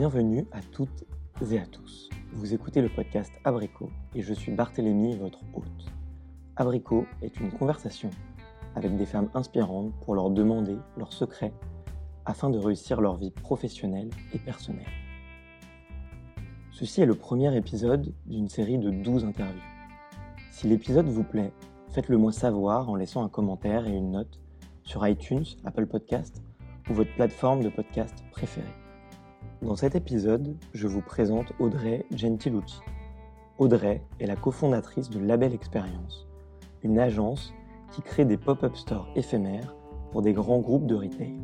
Bienvenue à toutes et à tous. Vous écoutez le podcast Abricot et je suis Barthélémy, votre hôte. Abricot est une conversation avec des femmes inspirantes pour leur demander leurs secrets afin de réussir leur vie professionnelle et personnelle. Ceci est le premier épisode d'une série de 12 interviews. Si l'épisode vous plaît, faites-le moi savoir en laissant un commentaire et une note sur iTunes, Apple Podcast ou votre plateforme de podcast préférée. Dans cet épisode, je vous présente Audrey Gentilucci. Audrey est la cofondatrice de Label Experience, une agence qui crée des pop-up stores éphémères pour des grands groupes de retail.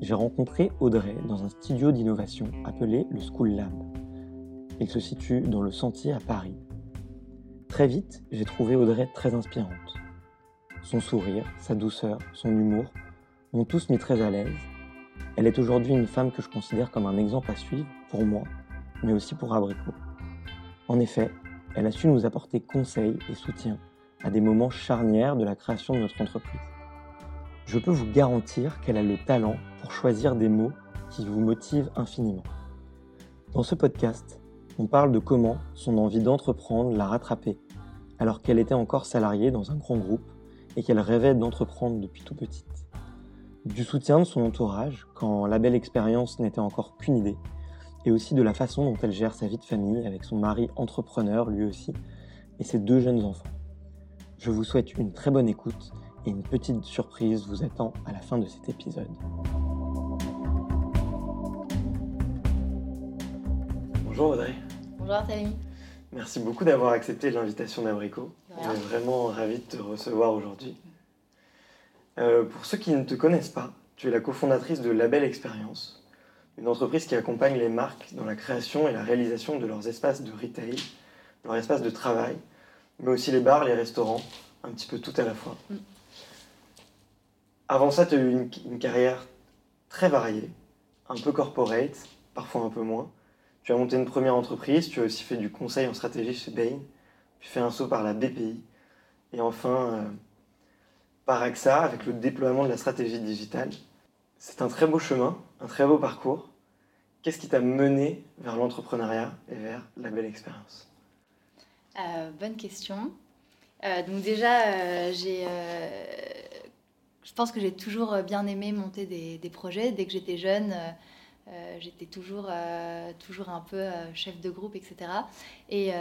J'ai rencontré Audrey dans un studio d'innovation appelé le School Lab. Il se situe dans le Sentier à Paris. Très vite, j'ai trouvé Audrey très inspirante. Son sourire, sa douceur, son humour m'ont tous mis très à l'aise elle est aujourd'hui une femme que je considère comme un exemple à suivre pour moi, mais aussi pour Abricot. En effet, elle a su nous apporter conseils et soutien à des moments charnières de la création de notre entreprise. Je peux vous garantir qu'elle a le talent pour choisir des mots qui vous motivent infiniment. Dans ce podcast, on parle de comment son envie d'entreprendre l'a rattrapée alors qu'elle était encore salariée dans un grand groupe et qu'elle rêvait d'entreprendre depuis tout petite du soutien de son entourage quand la belle expérience n'était encore qu'une idée, et aussi de la façon dont elle gère sa vie de famille avec son mari entrepreneur lui aussi, et ses deux jeunes enfants. Je vous souhaite une très bonne écoute et une petite surprise vous attend à la fin de cet épisode. Bonjour Audrey. Bonjour Thalie. Merci beaucoup d'avoir accepté l'invitation d'Abrico. On est vraiment ravis de te recevoir aujourd'hui. Euh, pour ceux qui ne te connaissent pas, tu es la cofondatrice de Label Experience, une entreprise qui accompagne les marques dans la création et la réalisation de leurs espaces de retail, leurs espaces de travail, mais aussi les bars, les restaurants, un petit peu tout à la fois. Mm. Avant ça, tu as eu une, une, carrière très variée, un peu corporate, parfois un peu moins. Tu as monté une première entreprise, tu as aussi fait du conseil en stratégie chez Bain, puis fait un saut par la BPI, et enfin... Euh, par AXA avec le déploiement de la stratégie digitale. C'est un très beau chemin, un très beau parcours. Qu'est-ce qui t'a mené vers l'entrepreneuriat et vers la belle expérience? Euh, Bonne question. Euh, donc déjà, euh, j'ai, je pense que j'ai toujours bien aimé monter des, des projets. Dès que j'étais jeune, j'étais toujours, toujours un peu chef de groupe, etc. Et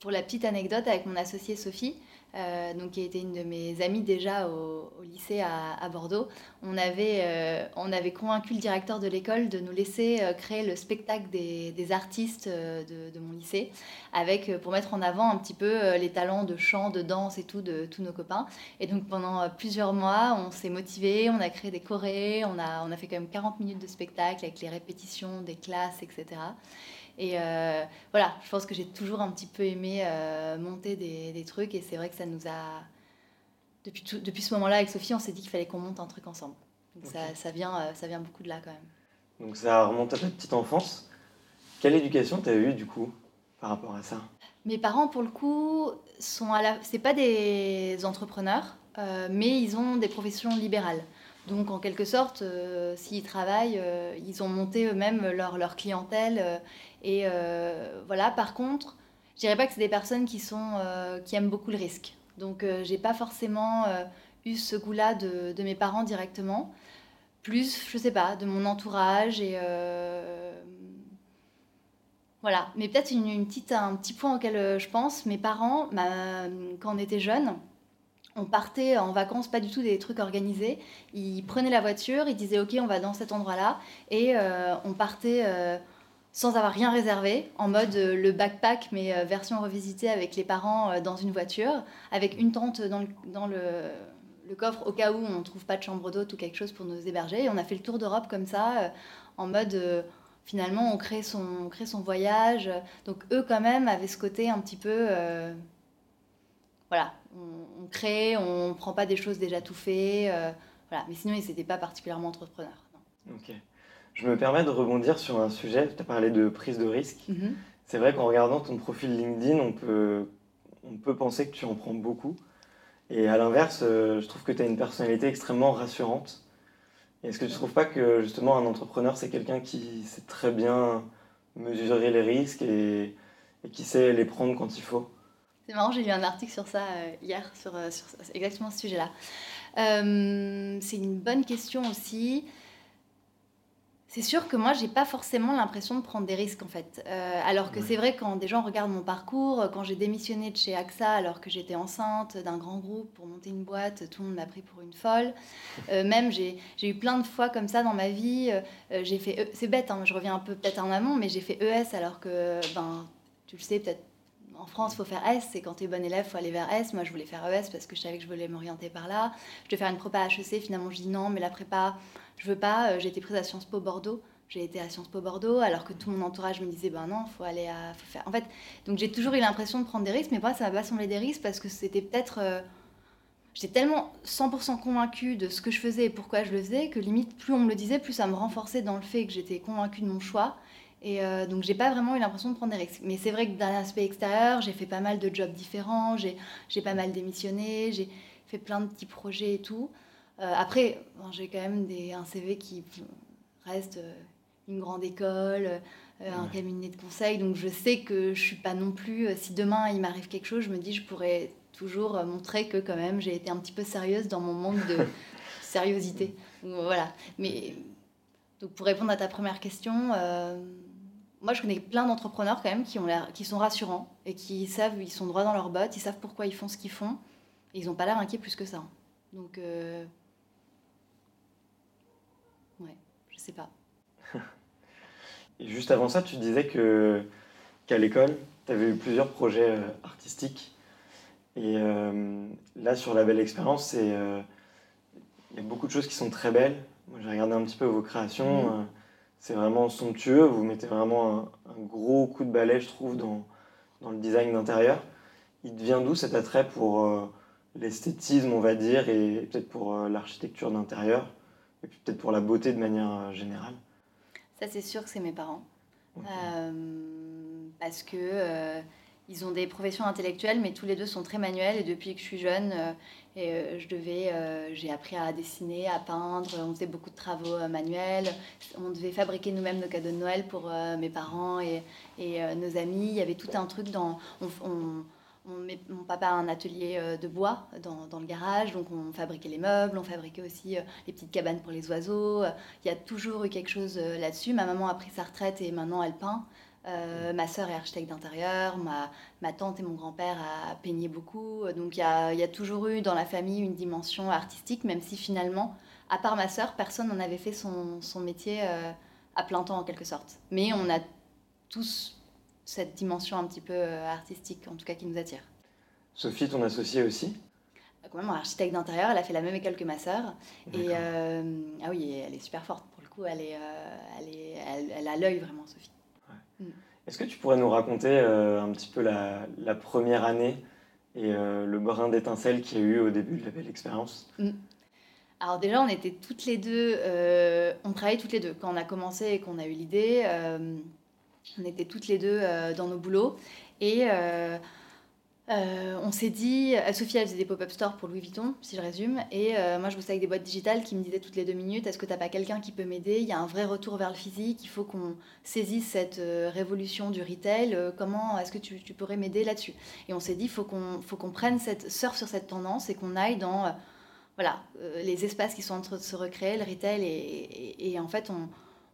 pour la petite anecdote, avec mon associée Sophie, euh, donc qui était une de mes amies déjà au, lycée à, Bordeaux, on avait, euh, on avait convaincu le directeur de l'école de nous laisser euh, créer le spectacle des, artistes de, de, mon lycée, avec, pour mettre en avant un petit peu les talents de chant, de danse et tout de tous nos copains. Et donc pendant plusieurs mois, on s'est motivé, on a créé des chorés, on a, on a fait quand même 40 minutes de spectacle avec les répétitions des classes, etc. Et euh, voilà, je pense que j'ai toujours un petit peu aimé euh, monter des, des, trucs et c'est vrai que ça nous a... Depuis, tout, depuis ce moment-là, avec Sophie, on s'est dit qu'il fallait qu'on monte un truc ensemble. Donc ça, ça, vient, euh, ça vient beaucoup de là quand même. Donc ça remonte à ta petite enfance. Quelle éducation tu as eue du coup par rapport à ça? Mes parents, pour le coup, sont à la... c'est pas des entrepreneurs, euh, mais ils ont des professions libérales. Donc en quelque sorte, euh, s'ils travaillent, euh, ils ont monté eux-mêmes leur, leur, clientèle. Euh, et voilà, par contre, je dirais pas que c'est des personnes qui, sont, qui aiment beaucoup le risque. Donc j'ai pas forcément eu ce goût-là de, de, mes parents directement. Plus, je sais pas, de mon entourage et... voilà, mais peut-être une, une, petite, un petit point auquel je pense, mes parents, quand on était jeunes, on partait en vacances, pas du tout des trucs organisés. Ils prenaient la voiture, ils disaient ok, on va dans cet endroit-là, et euh, on partait euh, sans avoir rien réservé, en mode euh, le backpack, mais version revisitée avec les parents dans une voiture, avec une tente dans, le, coffre au cas où on ne trouve pas de chambre d'hôte ou quelque chose pour nous héberger. Et on a fait le tour d'Europe comme ça, en mode finalement on son, on crée son voyage. Donc eux quand même avaient ce côté un petit peu voilà, on, crée, on ne prend pas des choses déjà tout faites. Euh, voilà. Mais sinon, ils n'étaient pas particulièrement entrepreneurs. Ok. Je me permets de rebondir sur un sujet. Tu as parlé de prise de risque. Mhm. C'est vrai qu'en regardant ton profil LinkedIn, on peut, on peut penser que tu en prends beaucoup. Et à l'inverse, euh, je trouve que tu as une personnalité extrêmement rassurante. Est-ce que tu ne trouves pas que justement un entrepreneur, c'est quelqu'un qui sait très bien mesurer les risques et, qui sait les prendre quand il faut? C'est marrant, j'ai lu un article sur ça euh, hier, sur, euh, sur, exactement ce sujet-là. Euh, c'est une bonne question aussi. C'est sûr que moi, j'ai pas forcément l'impression de prendre des risques en fait. Euh, alors que c'est vrai quand des gens regardent mon parcours, quand j'ai démissionné de chez AXA alors que j'étais enceinte d'un grand groupe pour monter une boîte, tout le monde m'a pris pour une folle. Euh, même j'ai eu plein de fois comme ça dans ma vie. Euh, j'ai fait, e, c'est bête, hein, je reviens un peu peut-être en amont, mais j'ai fait ES alors que, ben, tu le sais peut-être. En France, il faut faire S, et quand tu es bon élève, il faut aller vers S. Moi, je voulais faire ES parce que je savais que je voulais m'orienter par là. Je devais faire une prépa HEC, finalement, je dis non, mais la prépa, je veux pas. Euh, j'ai été prise à Sciences Po Bordeaux. J'ai été à Sciences Po Bordeaux, alors que tout mon entourage me disait, ben non, faut aller à, faire. En fait, donc j'ai toujours eu l'impression de prendre des risques, mais moi, ça m'a pas semblé des risques parce que c'était peut-être. Euh, j'étais tellement 100% convaincue de ce que je faisais et pourquoi je le faisais que limite, plus on me le disait, plus ça me renforçait dans le fait que j'étais convaincue de mon choix. Et euh, donc, j'ai pas vraiment eu l'impression de prendre des risques. Mais c'est vrai que d'un aspect extérieur, j'ai fait pas mal de jobs différents, j'ai pas mal démissionné, j'ai fait plein de petits projets et tout. Euh, après, j'ai quand même des, un CV qui reste euh, une grande école, euh, un cabinet de conseil, donc je sais que je suis pas non plus. si demain il m'arrive quelque chose, je me dis je pourrais toujours montrer que quand même j'ai été un petit peu sérieuse dans mon manque de sérieuxité. voilà. Mais donc pour répondre à ta première question, moi je connais plein d'entrepreneurs quand même qui ont l'air, qui sont rassurants et qui savent, ils sont droits dans leurs bottes, ils savent pourquoi ils font ce qu'ils font, et ils n'ont pas l'air inquiets plus que ça. Donc Je sais pas. Et juste avant ça, tu disais que qu'à l'école, tu avais eu plusieurs projets euh, artistiques. Et euh, là, sur la belle expérience, euh, il y a beaucoup de choses qui sont très belles. Moi, j'ai regardé un petit peu vos créations. Mhm. C'est vraiment somptueux. Vous mettez vraiment un, gros coup de balai, je trouve, dans, dans le design d'intérieur. Il devient d'où cet attrait pour l'esthétisme, on va dire, et peut-être pour l'architecture d'intérieur et puis peut-être pour la beauté de manière euh, générale? Ça, c'est sûr que c'est mes parents. Euh, parce que euh, ils ont des professions intellectuelles, mais tous les deux sont très manuels. Et depuis que je suis jeune, et, je devais, j'ai appris à dessiner, à peindre. On faisait beaucoup de travaux manuels. On devait fabriquer nous-mêmes nos cadeaux de Noël pour mes parents et, nos amis. Il y avait tout un truc dans. on, mon papa a un atelier euh, de bois dans, le garage, donc on fabriquait les meubles, on fabriquait aussi euh, les petites cabanes pour les oiseaux. Il y a toujours eu quelque chose euh, là-dessus. Ma maman a pris sa retraite et maintenant elle peint. Ma sœur est architecte d'intérieur, ma, ma, tante et mon grand-père a peigné beaucoup. Donc il y, a, il y, a, toujours eu dans la famille une dimension artistique, même si finalement, à part ma sœur, personne n'en avait fait son, son métier à plein temps en quelque sorte. Mais on a tous cette dimension un petit peu euh, artistique, en tout cas qui nous attire. Sophie, ton associée aussi? Euh, Quand même, architecte d'intérieur, elle a fait la même école que ma sœur. Et euh, ah oui, elle est super forte pour le coup. Elle, est, elle, est, elle, a l'œil vraiment, Sophie. Mm. Est-ce que tu pourrais nous raconter un petit peu la, première année et le brin d'étincelle qu'il y a eu au début de la belle expérience? Mm. Alors déjà, on était toutes les deux, on travaillait toutes les deux. Quand on a commencé et qu'on a eu l'idée, on était toutes les deux euh, dans nos boulots. Et euh, euh, on s'est dit, Sophie, elle faisait des pop-up stores pour Louis Vuitton, si je résume. Et moi, je bossais avec des boîtes digitales qui me disaient toutes les deux minutes Est-ce que tu n'as pas quelqu'un qui peut m'aider? Il y a un vrai retour vers le physique. Il faut qu'on saisisse cette révolution du retail. comment est-ce que tu, pourrais m'aider là-dessus? Et on s'est dit Il faut qu'on prenne cette, surf sur cette tendance et qu'on aille dans voilà, les espaces qui sont en train de se recréer, le retail. et en fait, on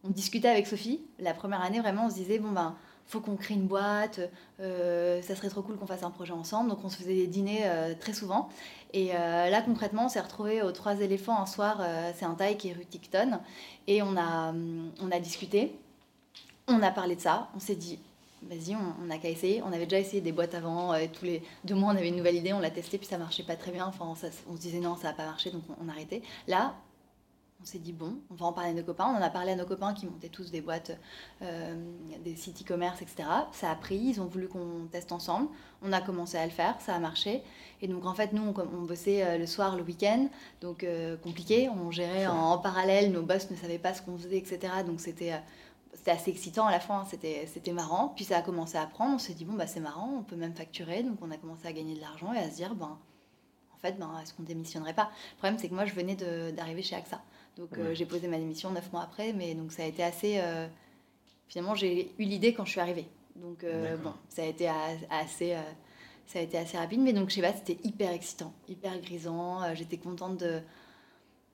on discutait avec Sophie. La première année, vraiment, on se disait, bon, ben, faut qu'on crée une boîte, euh, ça serait trop cool qu'on fasse un projet ensemble. Donc on se faisait des dîners euh, très souvent. Et euh, là, concrètement, on s'est retrouvés aux Trois éléphants un soir, c'est un taille qui est rue Ticton. Et on a, on a discuté, on a parlé de ça, on s'est dit, vas-y, on n'a qu'à essayer. On avait déjà essayé des boîtes avant, tous les deux mois, on avait une nouvelle idée, on l'a testé, puis ça marchait pas très bien. Enfin, on se disait non, ça va pas marcher, donc on, on a arrêté. Là, on s'est dit, bon, on va en parler à nos copains. On en a parlé à nos copains qui montaient tous des boîtes, euh, des sites e-commerce, etc. Ça a pris, ils ont voulu qu'on teste ensemble. On a commencé à le faire, ça a marché. Et donc, en fait, nous, on, bossait euh, le soir, le week-end. Donc, euh, compliqué. On gérait en, parallèle. Nos boss ne savaient pas ce qu'on faisait, etc. Donc, c'était assez excitant à la fin, c'était, c'était marrant. Puis ça a commencé à prendre, on s'est dit, bon, bah, c'est marrant, on peut même facturer. Donc on a commencé à gagner de l'argent et à se dire, ben, fait, ben, est-ce qu'on démissionnerait pas? Le problème, c'est que moi, je venais d'arriver chez AXA. Donc, j'ai posé ma démission neuf mois après, mais donc ça a été assez. finalement, j'ai eu l'idée quand je suis arrivée. Donc, bon, ça a été assez ça a été assez rapide, mais donc je sais pas, c'était hyper excitant, hyper grisant. Euh, j'étais contente de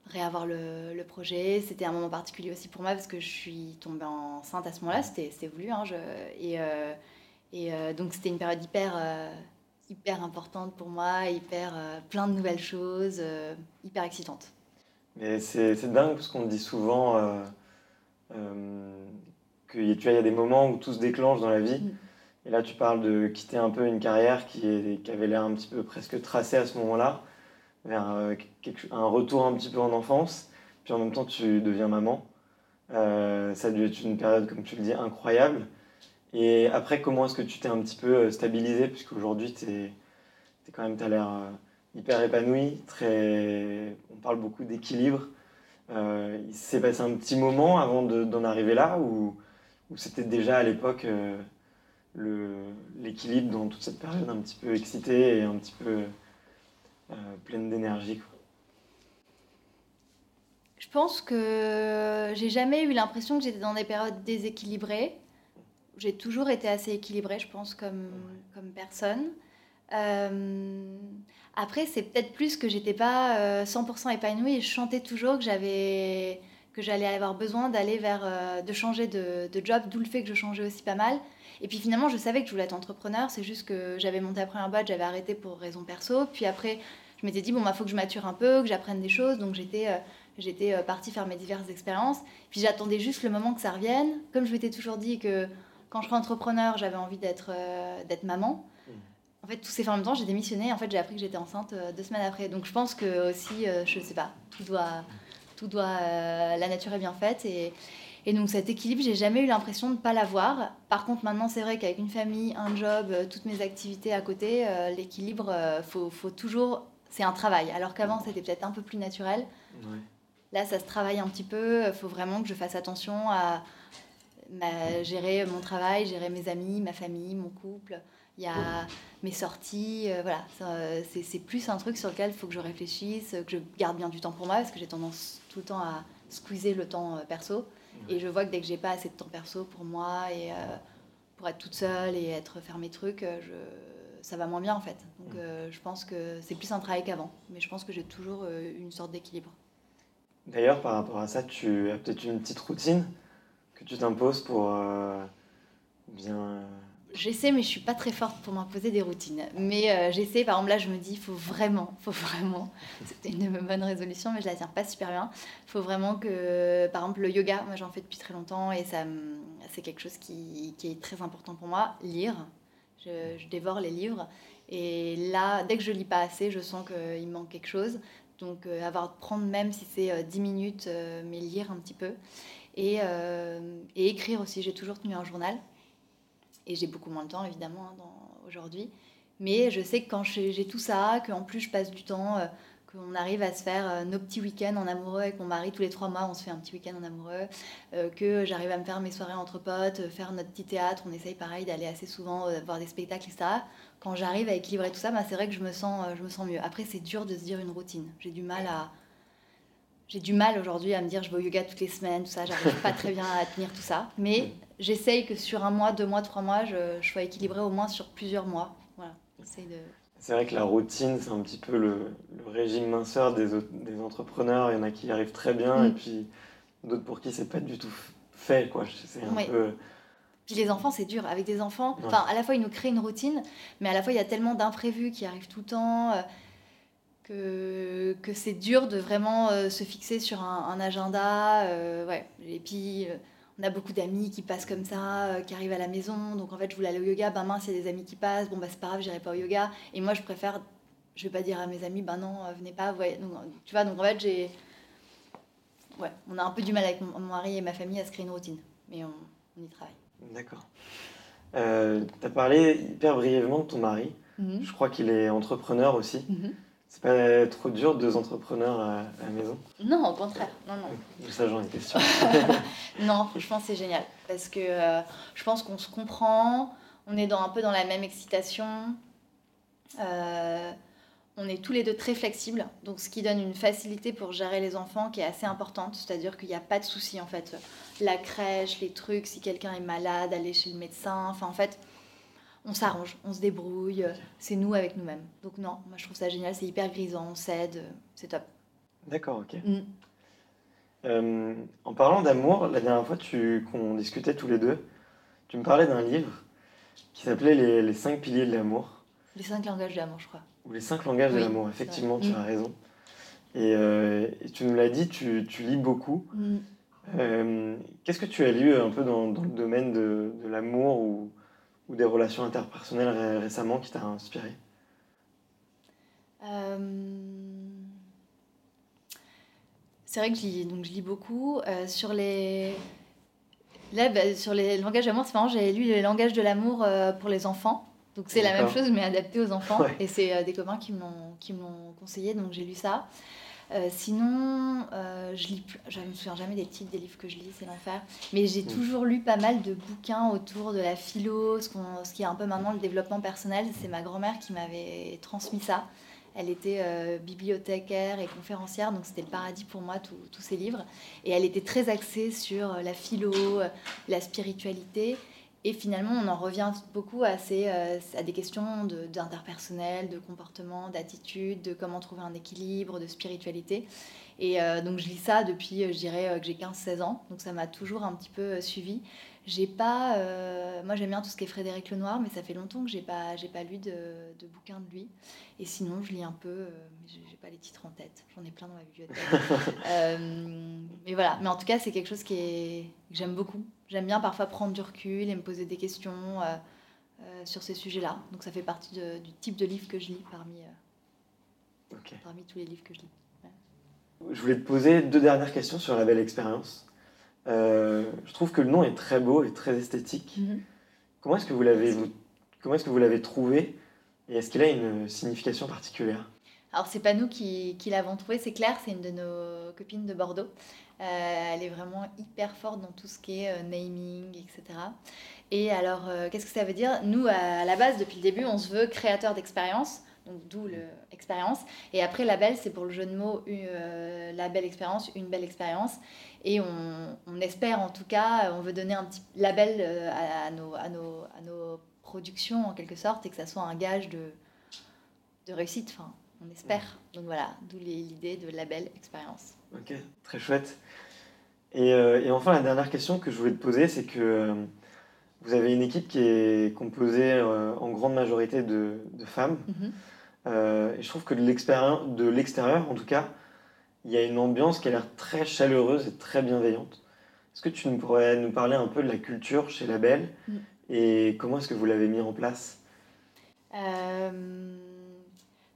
réavoir le, le projet. C'était un moment particulier aussi pour moi parce que je suis tombée enceinte à ce moment-là, c'était voulu. Hein, je, et, euh, et euh, donc c'était une période hyper, hyper importante pour moi, hyper plein de nouvelles choses, hyper excitante. Mais c'est dingue parce qu'on dit souvent qu'il y, a des moments où tout se déclenche dans la vie. Mm. Et là, tu parles de quitter un peu une carrière qui, est, qui avait l'air un petit peu presque tracée à ce moment-là, vers euh, un retour un petit peu en enfance, puis en même temps, tu deviens maman. Euh, ça a dû être une période, comme tu le dis, incroyable. Et après, comment est-ce que tu t'es un petit peu euh, stabilisé, puisqu'aujourd'hui, tu es, quand même, tu as l'air hyper épanoui, très... on parle beaucoup d'équilibre. il s'est passé un petit moment avant d'en arriver là, ou c'était déjà à l'époque l'équilibre dans toute cette période un petit peu excitée et un petit peu euh, pleine d'énergie. Je pense que j'ai jamais eu l'impression que j'étais dans des périodes déséquilibrées. J'ai toujours été assez équilibrée, je pense, comme, comme personne. Euh, après, c'est peut-être plus que j'étais pas 100% euh, épanouie et je chantais toujours que j'avais que j'allais avoir besoin d'aller vers de changer de, de job, d'où le fait que je changeais aussi pas mal. Et puis finalement, je savais que je voulais être entrepreneur. C'est juste que j'avais monté la première boîte, j'avais arrêté pour raison perso. Puis après, je m'étais dit, bon, il bah, faut que je mature un peu, que j'apprenne des choses. Donc j'étais euh, j'étais euh, partie faire mes diverses expériences. Puis j'attendais juste le moment que ça revienne. Comme je m'étais toujours dit que quand je serais entrepreneur, j'avais envie d'être euh, d'être maman. En fait, tout s'est fait en même temps. J'ai démissionné. En fait, j'ai appris que j'étais enceinte deux semaines après. Donc je pense que aussi, je sais pas, tout doit, tout doit, la nature est bien faite et et donc cet équilibre, j'ai jamais eu l'impression de ne pas l'avoir. Par contre, maintenant, c'est vrai qu'avec une famille, un job, euh, toutes mes activités à côté, euh, l'équilibre, euh, faut, faut, toujours... C'est un travail. Alors qu'avant, c'était peut-être un peu plus naturel. Là, ça se travaille un petit peu. Il faut vraiment que je fasse attention à gérer mon travail, gérer mes amis, ma famille, mon couple. Il y a mes sorties. voilà, c'est plus un truc sur lequel il faut que je réfléchisse, que je garde bien du temps pour moi, parce que j'ai tendance tout le temps à squeezer le temps perso. Et je vois que dès que j'ai pas assez de temps perso pour moi et euh, pour être toute seule et être faire mes trucs, euh, je, ça va moins bien en fait. Donc mm. euh, je pense que c'est plus un travail qu'avant. Mais je pense que j'ai toujours une sorte d'équilibre. D'ailleurs, par rapport à ça, tu as peut-être une petite routine que tu t'imposes pour bien J'essaie, mais je suis pas très forte pour m'imposer des routines. Mais euh, j'essaie, par exemple, là, je me dis, il faut vraiment, faut vraiment, c'était une bonne résolution, mais je la tiens pas super bien. Il faut vraiment que, par exemple, le yoga, moi j'en fais depuis très longtemps et ça, c'est quelque chose qui, est très important pour moi. Lire, je, dévore les livres. Et là, dès que je lis pas assez, je sens qu'il manque quelque chose. Donc, euh, avoir, prendre même si c'est 10 euh, minutes, mais lire un petit peu. Et, et écrire aussi, j'ai toujours tenu un journal. Et j'ai beaucoup moins de temps, évidemment, hein, aujourd'hui. Mais je sais que quand j'ai tout ça, qu'en plus je passe du temps, euh, qu'on arrive à se faire euh, nos petits week-ends en amoureux avec mon mari, tous les trois mois, on se fait un petit week-end en amoureux, euh, que j'arrive à me faire mes soirées entre potes, faire notre petit théâtre, on essaye pareil d'aller assez souvent voir des spectacles, etc. Quand j'arrive à équilibrer tout ça, bah, c'est vrai que je me, sens, je me sens mieux. Après, c'est dur de se dire une routine. J'ai du mal à, j'ai du mal aujourd'hui à me dire je vais au yoga toutes les semaines, tout ça, j'arrive pas très bien à tenir tout ça. Mais j'essaye que sur un mois, deux mois, trois mois, je, sois équilibrée au moins sur plusieurs mois. Voilà, de... C'est vrai que la routine, c'est un petit peu le, régime minceur des, des, entrepreneurs. Il y en a qui y arrivent très bien mm. et puis d'autres pour qui c'est pas du tout fait. Quoi. C'est un peu... Puis les enfants, c'est dur. Avec des enfants, enfin, à la fois, ils nous créent une routine, mais à la fois, il y a tellement d'imprévus qui arrivent tout le temps. Euh, que, que c'est dur de vraiment euh, se fixer sur un, agenda. Euh, ouais. Et puis, euh, on a beaucoup d'amis qui passent comme ça, qui arrivent à la maison. Donc, en fait, je voulais aller au yoga. Ben mince, il y a des amis qui passent. Bon, bah, c'est pas grave, j'irai pas au yoga. Et moi, je préfère, je vais pas dire à mes amis, ben non, venez pas. Ouais. Donc, tu vois, donc en fait, j'ai. Ouais, on a un peu du mal avec mon, mari et ma famille à se créer une routine. Mais on, on y travaille. D'accord. tu as parlé hyper brièvement de ton mari. Mhm. Je crois qu'il est entrepreneur aussi. Mhm. C'est pas trop dur, deux entrepreneurs à, la maison? Non, au contraire. Non, non. Ça, j'en étais sûre. non, franchement, c'est génial. Parce que euh, je pense qu'on se comprend, on est dans, un peu dans la même excitation. Euh, on est tous les deux très flexibles, donc ce qui donne une facilité pour gérer les enfants qui est assez importante, c'est-à-dire qu'il n'y a pas de souci en fait. La crèche, les trucs, si quelqu'un est malade, aller chez le médecin, enfin en fait, on s'arrange, on se débrouille, c'est nous avec nous-mêmes. Donc non, moi je trouve ça génial, c'est hyper grisant, on s'aide, c'est top. D'accord, ok. Mm. Euh, en parlant d'amour, la dernière fois qu'on discutait tous les deux, tu me parlais d'un livre qui s'appelait les, les cinq piliers de l'amour. Les cinq langages de l'amour, je crois. Ou les cinq langages de l'amour, effectivement, tu mm. as raison. Euh, et, tu nous l'as dit, tu, tu, lis beaucoup. Mm. Euh, qu'est-ce que tu as lu un peu dans, dans le domaine de, de l'amour ou, ou, des relations interpersonnelles récemment qui t'a inspiré? Euh, C'est vrai que je lis, donc je lis beaucoup. sur les... Là, bah, sur les langages d'amour, c'est marrant, j'ai lu les langages de l'amour pour les enfants. Donc c'est la même chose mais adapté aux enfants. Et c'est euh, des copains qui m'ont conseillé, donc j'ai lu ça. Euh, sinon, euh, je lis, je me souviens jamais des titres des livres que je lis, c'est l'enfer. Mais j'ai mm. toujours lu pas mal de bouquins autour de la philo, ce, ce qui est un peu maintenant le développement personnel. C'est ma grand-mère qui m'avait transmis ça. Elle était bibliothécaire et conférencière, donc c'était le paradis pour moi, tous ces livres. Et elle était très axée sur la philo, la spiritualité. Et finalement, on en revient beaucoup à, ces, euh, à des questions d'interpersonnel, de, comportement, d'attitude, de comment trouver un équilibre, de spiritualité. Et euh, donc, je lis ça depuis, euh, je dirais, que j'ai 15-16 ans. Donc, ça m'a toujours un petit peu suivi. J'ai pas. moi, j'aime bien tout ce qui est Frédéric Lenoir, mais ça fait longtemps que j'ai pas, j'ai pas lu de, de bouquin de lui. Et sinon, je lis un peu, mais j'ai pas les titres en tête. J'en ai plein dans ma bibliothèque. mais voilà. Mais en tout cas, c'est quelque chose qui est, que j'aime beaucoup. J'aime bien parfois prendre du recul et me poser des questions euh, euh, sur ces sujets-là. Donc ça fait partie du type de livre que je lis parmi, euh, parmi tous les livres que je lis. Je voulais te poser deux dernières questions sur la belle expérience. je trouve que le nom est très beau et très esthétique. Mm-hmm. Comment est-ce que vous l'avez comment est-ce que vous l'avez trouvé et est-ce qu'il a une signification particulière? Alors, c'est pas nous qui, l'avons trouvé, c'est Claire, c'est une de nos copines de Bordeaux. Euh, elle est vraiment hyper forte dans tout ce qui est euh, naming, etc. Et alors, euh, qu'est-ce que ça veut dire? Nous, à la base, depuis le début, on se veut créateur d'expérience, donc d'où l'expérience. Et après, label, c'est pour le jeu de mots, la belle expérience, une belle expérience. Et on, espère, en tout cas, on veut donner un petit label à, nos, productions, en quelque sorte, et que ça soit un gage de, de réussite. On espère. Donc voilà, d'où l'idée de label expérience. Ok, très chouette. Et, euh, et, enfin, la dernière question que je voulais te poser, c'est que euh, vous avez une équipe qui est composée euh, en grande majorité de, de femmes. Mhm. et je trouve que de l'extérieur, en tout cas, il y a une ambiance qui a l'air très chaleureuse et très bienveillante. Est-ce que tu nous pourrais nous parler un peu de la culture chez Label mm. et comment est-ce que vous l'avez mis en place?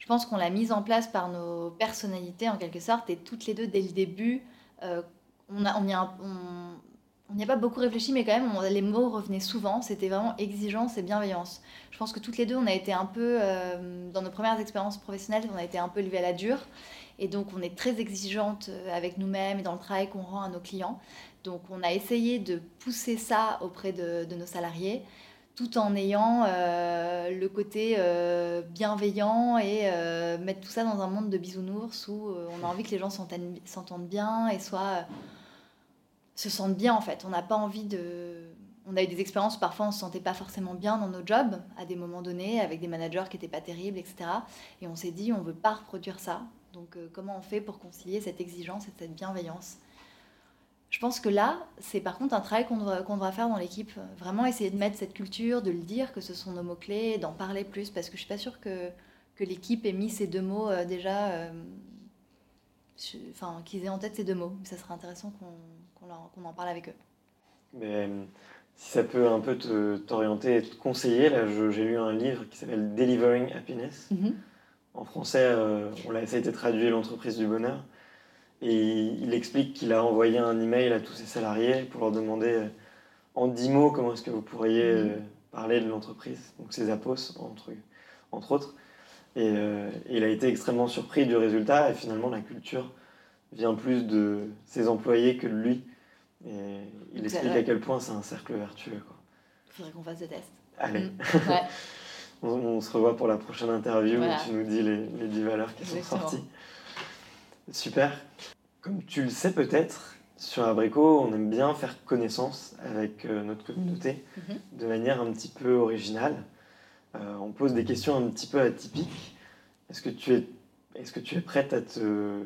Je pense qu'on l'a mise en place par nos personnalités en quelque sorte et toutes les deux dès le début, euh, on a, on n'y a, pas beaucoup réfléchi, mais quand même, les mots revenaient souvent. C'était vraiment exigence et bienveillance. Je pense que toutes les deux, on a été un peu, euh, dans nos premières expériences professionnelles, on a été un peu élevés à la dure. Et donc, on est très exigeante euh, avec nous-mêmes et dans le travail qu'on rend à nos clients. Donc, on a essayé de pousser ça auprès de nos salariés tout en ayant euh, le côté euh, bienveillant et euh, mettre tout ça dans un monde de bisounours où on a envie que les gens s'entendent bien et soient, se sentent bien en fait. On n'a pas envie de... On a eu des expériences où parfois on ne se sentait pas forcément bien dans nos jobs à des moments donnés avec des managers qui n'étaient pas terribles, etc. Et on s'est dit on ne veut pas reproduire ça. Donc comment on fait pour concilier cette exigence et cette bienveillance? Je pense que là, c'est par contre un travail qu'on devra, faire dans l'équipe. Vraiment essayer de mettre cette culture, de le dire, que ce sont nos mots-clés, d'en parler plus, parce que je suis pas sûre que, que l'équipe ait mis ces deux mots euh, déjà, euh, enfin, qu'ils aient en tête ces deux mots. Ça serait intéressant qu'on en parle avec eux. Mais si ça peut un peu t'orienter et te conseiller, là, j'ai lu un livre qui s'appelle Delivering Happiness. Mm-hmm. En français, euh, on l'a, ça a été traduit l'entreprise du bonheur. Et il explique qu'il a envoyé un email à tous ses salariés pour leur demander euh, en dix mots comment est-ce que vous pourriez mhm. euh, parler de l'entreprise, donc ses apos entre, entre autres. Euh, et, il a été extrêmement surpris du résultat et finalement la culture vient plus de ses employés que de lui. Et il explique à quel point c'est un cercle vertueux. Il faudrait qu'on fasse des tests. Allez. Mm. On, se revoit pour la prochaine interview où tu nous dis les, les 10 valeurs qui sont sorties. Super. Comme tu le sais peut-être, sur Abricot, on aime bien faire connaissance avec euh, notre communauté mhm. de manière un petit peu originale. Euh, on pose des questions un petit peu atypiques. Est-ce que tu es, est-ce que tu es prête à te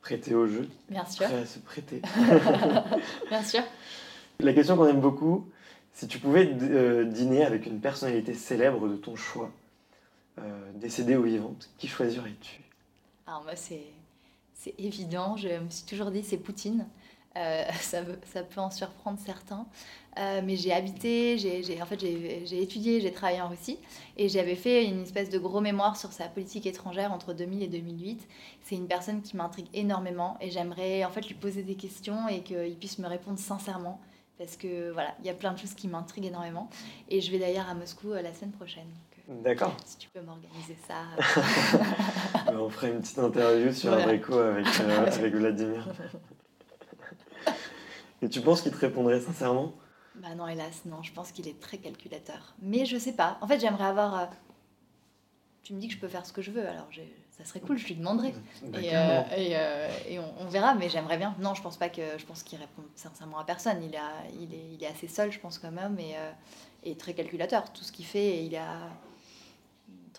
prêter au jeu? Bien sûr. À se prêter. bien sûr. La question qu'on aime beaucoup, si tu pouvais euh, dîner avec une personnalité célèbre de ton choix, décédée ou vivante, qui choisirais-tu? Alors moi, c'est c'est évident. Je me suis toujours dit c'est Poutine. Euh, ça, peut en surprendre certains. Euh, mais j'ai habité, j'ai, en fait, étudié, j'ai travaillé en Russie et j'avais fait une espèce de gros mémoire sur sa politique étrangère entre 2000 et 2008. C'est une personne qui m'intrigue énormément et j'aimerais en fait lui poser des questions et qu'il puisse me répondre sincèrement parce que voilà, il y a plein de choses qui m'intriguent énormément. Et je vais d'ailleurs à Moscou euh, la semaine prochaine. D'accord. Si tu peux m'organiser ça. on ferait une petite interview sur voilà. avec, avec Vladimir. Et tu penses qu'il te répondrait sincèrement? Bah non, hélas, non. Je pense qu'il est très calculateur. Mais je sais pas. En fait, j'aimerais avoir. Euh, tu me dis que je peux faire ce que je veux, alors ça serait cool, je lui demanderai. Et, euh, euh, et, on, verra, mais j'aimerais bien. Non, je pense pas que. Je pense qu'il répond sincèrement à personne. Il, a, il, est, il est assez seul, je pense, quand même, et, et très calculateur. Tout ce qu'il fait, il a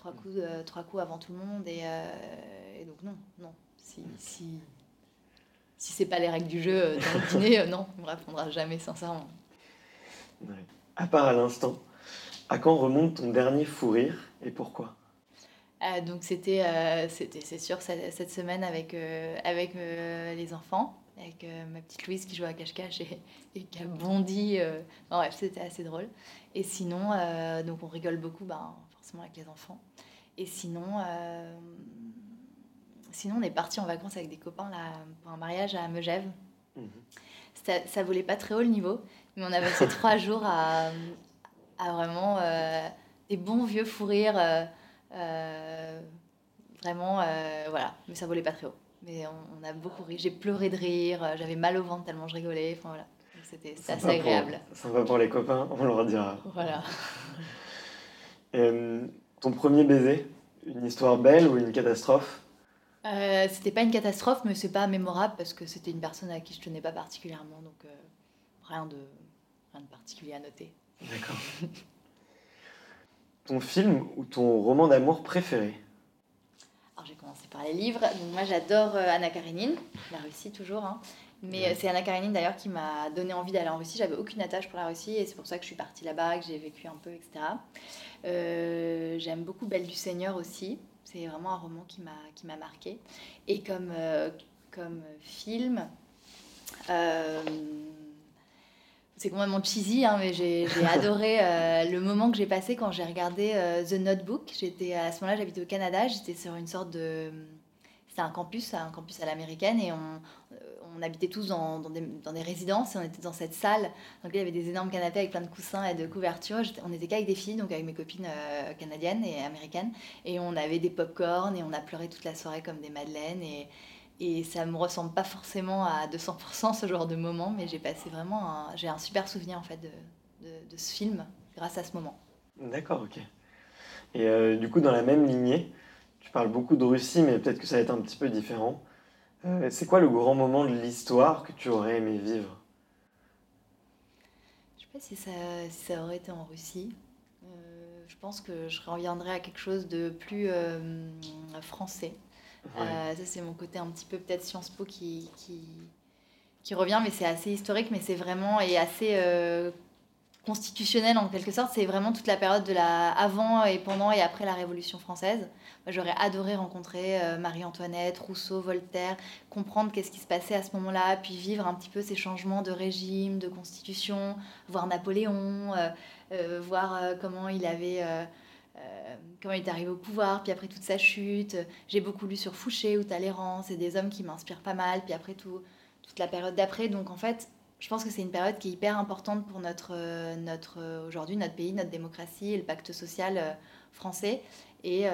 trois coups, trois coups avant tout le monde, et, et donc non, non. Si, si, si c'est pas les règles du jeu euh, dans le dîner, euh, non, on me répondra jamais sincèrement. À part à l'instant, à quand remonte ton dernier fou rire et pourquoi? Euh, donc c'était, c'était c'est sûr cette, semaine avec, avec les enfants, avec ma petite Louise qui joue à cache-cache et, qui a bondi. bref, c'était assez drôle. Et sinon, donc on rigole beaucoup, ben, forcément avec les enfants. Et sinon, Sinon, on est parti en vacances avec des copains là, pour un mariage à Megève. Mhm. Ça, ça volait pas très haut le niveau, mais on avait passé trois jours à, à vraiment euh, des bons vieux fous rires. Euh, euh, vraiment, voilà, mais ça volait pas très haut. Mais on, a beaucoup ri. J'ai pleuré de rire, j'avais mal au ventre tellement je rigolais. Enfin, voilà. C'était assez agréable. Ça va pour les copains, on leur dira. Voilà. ton premier baiser, une histoire belle ou une catastrophe euh, c'était pas une catastrophe, mais c'est pas mémorable parce que c'était une personne à qui je tenais pas particulièrement, donc euh, rien, de, rien de particulier à noter. D'accord. ton film ou ton roman d'amour préféré Alors j'ai commencé par les livres. Donc moi j'adore euh, Anna Karenine, la Russie toujours. Hein. Mais c'est Anna Karenine d'ailleurs qui m'a donné envie d'aller en Russie. J'avais aucune attache pour la Russie et c'est pour ça que je suis partie là-bas, que j'ai vécu un peu, etc. J'aime beaucoup Belle du Seigneur aussi. C'est vraiment un roman qui m'a marqué. Et comme euh, comme film, euh, c'est complètement cheesy, hein, mais j'ai adoré euh, le moment que j'ai passé quand j'ai regardé The Notebook. J'étais à ce moment-là, j'habitais au Canada, j'étais sur une sorte de c'était un campus, un campus à l'américaine, et on, on habitait tous dans, dans, des, dans, des, résidences et on était dans cette salle. Donc il y avait des énormes canapés avec plein de coussins et de couvertures. On était qu'avec des filles, donc avec mes copines euh, canadiennes et américaines. Et on avait des pop-corn et on a pleuré toute la soirée comme des madeleines. Et, et ça me ressemble pas forcément à 200% ce genre de moment, mais j'ai passé vraiment j'ai un super souvenir en fait de, de, ce film grâce à ce moment. D'accord, ok. Et euh, du coup, dans la même lignée, tu parles beaucoup de Russie, mais peut-être que ça va être un petit peu différent. Euh, c'est quoi le grand moment de l'histoire que tu aurais aimé vivre? Je sais pas si ça, si ça aurait été en Russie. Euh, je pense que je reviendrais à quelque chose de plus euh, français. ça, c'est mon côté un petit peu peut-être Sciences Po qui, qui, qui revient, mais c'est assez historique, mais c'est vraiment et assez constitutionnel en quelque sorte. C'est vraiment toute la période de la avant et pendant et après la Révolution française. J'aurais adoré rencontrer euh, Marie-Antoinette, Rousseau, Voltaire, comprendre qu'est-ce qui se passait à ce moment-là, puis vivre un petit peu ces changements de régime, de constitution, voir Napoléon, euh, euh, voir comment il avait... comment il est arrivé au pouvoir, puis après toute sa chute. J'ai beaucoup lu sur Fouché ou Talleyrand, c'est des hommes qui m'inspirent pas mal, puis après tout, toute la période d'après. Donc en fait, je pense que c'est une période qui est hyper importante pour notre, euh, notre euh, aujourd'hui notre pays, notre démocratie et le pacte social euh, français. Et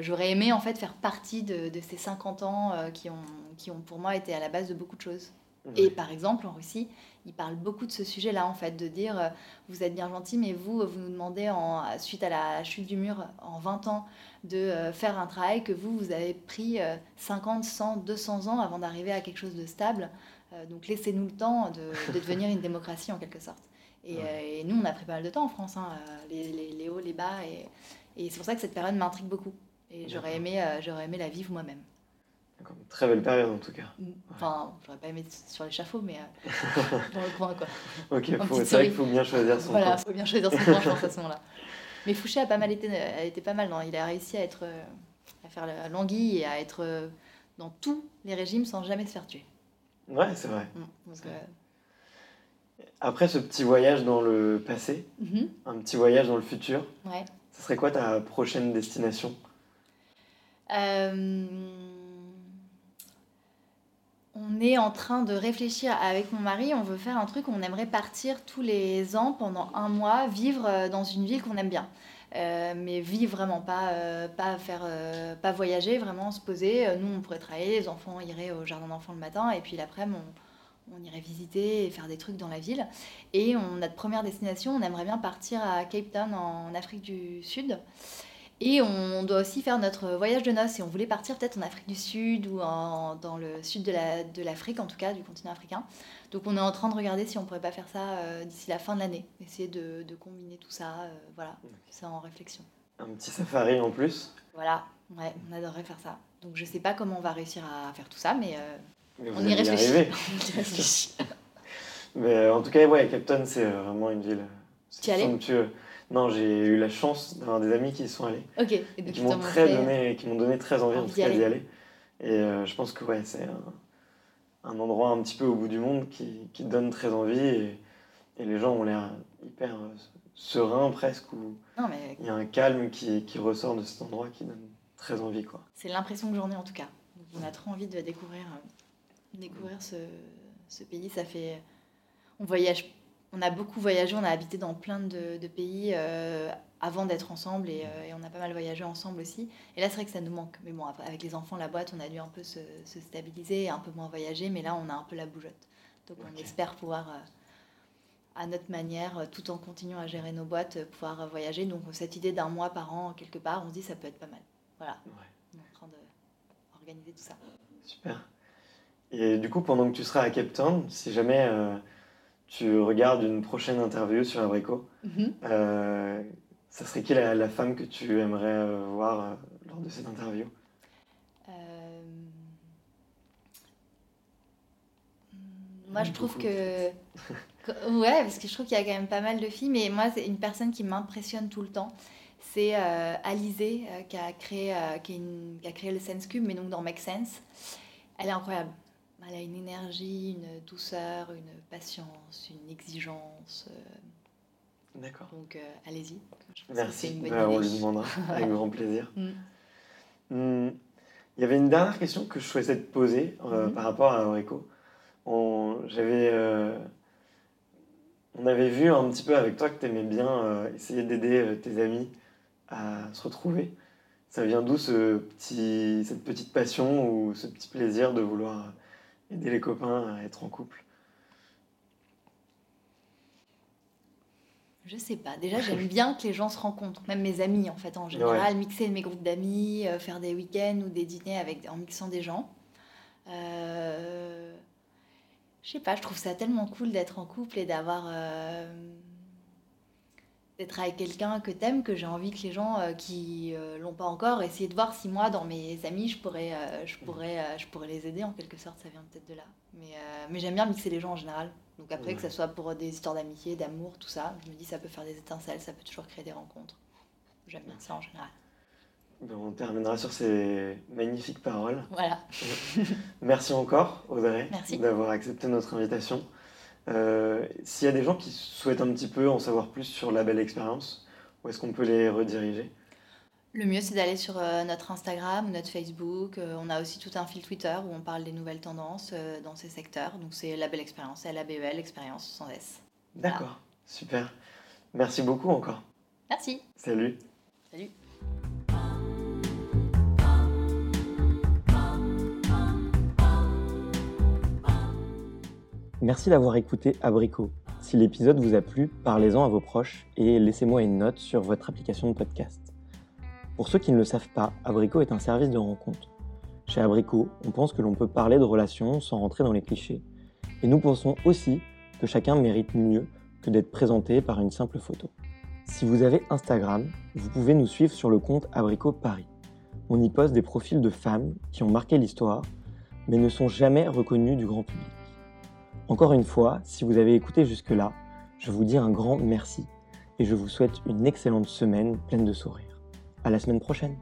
j'aurais aimé en fait faire partie de, de ces 50 ans qui, ont, qui ont pour moi été à la base de beaucoup de choses. Et par exemple, en Russie, ils parlent beaucoup de ce sujet-là, en fait, de dire euh, vous êtes bien gentil, mais vous, vous nous demandez, en, suite à la chute du mur en 20 ans, de faire un travail que vous, vous avez pris 50, 100, 200 ans avant d'arriver à quelque chose de stable. Euh, donc laissez-nous le temps de, devenir une démocratie en quelque sorte. Et, nous, on a pris pas mal de temps en France, hein, les, les, hauts, les bas. Et, et c'est pour ça que cette période m'intrigue beaucoup. Et j'aurais aimé, j'aurais aimé la vivre moi-même. Très belle période en tout cas. Mm. Enfin, j'aurais pas aimé sur l'échafaud, mais euh, dans le coin quoi. ok, c'est vrai qu'il faut bien choisir son voilà, il faut bien choisir son coin, je pense, à ce moment-là. Mais Fouché a pas mal été, a été pas mal. Non il a réussi à être, euh, à faire l'anguille et à être euh, dans tous les régimes sans jamais se faire tuer. Ouais, c'est vrai. Mm. Après ce petit voyage dans le passé, mm-hmm. un petit voyage dans le futur, ouais. ce serait quoi ta prochaine destination? On est en train de réfléchir avec mon mari. On veut faire un truc, on aimerait partir tous les ans pendant un mois, vivre euh, dans une ville qu'on aime bien. Euh, mais vivre vraiment, pas, euh, pas, faire, pas voyager, vraiment se poser. Nous, on pourrait travailler, les enfants iraient au jardin d'enfants le matin, et puis l'après-midi, on, on, irait visiter et faire des trucs dans la ville. Et on, notre première destination, on aimerait bien partir à Cape Town en Afrique du Sud. Et on doit aussi faire notre voyage de noces. Et on voulait partir peut-être en Afrique du Sud ou dans le sud de l'Afrique, en tout cas, du continent africain. Donc on est en train de regarder si on pourrait pas faire ça euh, d'ici la fin de l'année. Essayer de, combiner tout ça. Euh, voilà, c'est en réflexion. Un petit safari en plus Voilà, ouais, on adorerait faire ça. Donc je sais pas comment on va réussir à faire tout ça, mais, euh, on, y réfléchit. mais en tout cas, ouais, Captain, c'est vraiment une ville somptueuse. Non, j'ai eu la chance d'avoir des amis qui y sont allés. Ok. Et, qui m'ont très donné, qui m'ont donné très envie, en tout cas d'y aller. Et euh, je pense que ouais, c'est un, endroit un petit peu au bout du monde qui, qui donne très envie et, et les gens ont l'air hyper euh, sereins presque. Ou non, mais... Il y a un calme qui, qui, ressort de cet endroit qui donne très envie. quoi. C'est l'impression que j'en ai en tout cas. on a trop envie de découvrir, euh, découvrir ce, ce pays. Ça fait... On voyage on a beaucoup voyagé, on a habité dans plein de, pays euh, avant d'être ensemble euh, et, on a pas mal voyagé ensemble aussi. Et là, c'est vrai que ça nous manque. Mais bon, avec les enfants, la boîte, on a dû un peu se, stabiliser, un peu moins voyager, mais là, on a un peu la bougeotte. Donc, on espère pouvoir, euh, à notre manière, tout en continuant à gérer nos boîtes, pouvoir voyager. Donc, cette idée d'un mois par an, quelque part, on se dit ça peut être pas mal. Voilà. On est en train d'organiser tout ça. Super. Et du coup, pendant que tu seras à Cape Town, si jamais tu regardes une prochaine interview sur Abrico, mhm. euh, ça serait qui la, femme que tu aimerais euh, voir euh, lors de cette interview? Moi, je trouve que... ouais, parce que je trouve qu'il y a quand même pas mal de filles, mais moi, c'est une personne qui m'impressionne tout le temps. C'est Alizé qui, a créé, qui, qui, a créé le Sense Cube, mais donc dans Make Sense. Elle est incroyable. Elle a une énergie, une douceur, une patience, une exigence. Euh. D'accord. Donc euh, allez-y. Merci. Bah, on lui demandera avec grand plaisir. Mm. Hmm. Il y avait une dernière question que je souhaitais te poser euh, mm-hmm. par rapport à Aurico. On, j'avais, on avait vu un petit peu avec toi que tu aimais bien essayer d'aider tes amis à se retrouver. Ça vient d'où ce petit, cette petite passion ou ce petit plaisir de vouloir aider les copains à être en couple Je sais pas. Déjà, j'aime bien que les gens se rencontrent, même mes amis en fait en général, mixer mes groupes d'amis, euh, faire des week-ends ou des dîners avec, en mixant des gens. Euh... Je sais pas, je trouve ça tellement cool d'être en couple et d'avoir euh, d'être avec quelqu'un que t'aimes, que j'ai envie que les gens euh, qui euh, l'ont pas encore, essayer de voir si moi, dans mes amis, je pourrais, euh, je pourrais, je pourrais les aider en quelque sorte, ça vient peut-être de là. Mais, mais j'aime bien mixer les gens en général. Donc après, que ce soit pour des histoires d'amitié, d'amour, tout ça, je me dis ça peut faire des étincelles, ça peut toujours créer des rencontres. J'aime bien ça en général. Ben, on terminera sur ces magnifiques paroles. Voilà. Merci encore, Audrey, d'avoir accepté notre invitation. Euh, s'il y a des gens qui souhaitent un petit peu en savoir plus sur la belle expérience, où est-ce qu'on peut les rediriger? Le mieux, c'est d'aller sur euh, notre Instagram ou notre Facebook. Euh, on a aussi tout un fil Twitter où on parle des nouvelles tendances dans ces secteurs. Donc, c'est la belle expérience, L-A-B-E-L, expérience sans S. D'accord, super. Merci beaucoup encore. Merci. Salut. Salut. Merci d'avoir écouté Abricot. Si l'épisode vous a plu, parlez-en à vos proches et laissez-moi une note sur votre application de podcast. Pour ceux qui ne le savent pas, Abricot est un service de rencontre. Chez Abricot, on pense que l'on peut parler de relations sans rentrer dans les clichés. Et nous pensons aussi que chacun mérite mieux que d'être présenté par une simple photo. Si vous avez Instagram, vous pouvez nous suivre sur le compte Abricot Paris. On y poste des profils de femmes qui ont marqué l'histoire, mais ne sont jamais reconnues du grand public. Encore une fois, si vous avez écouté jusque-là, je vous dis un grand merci et je vous souhaite une excellente semaine pleine de sourires. À la semaine prochaine!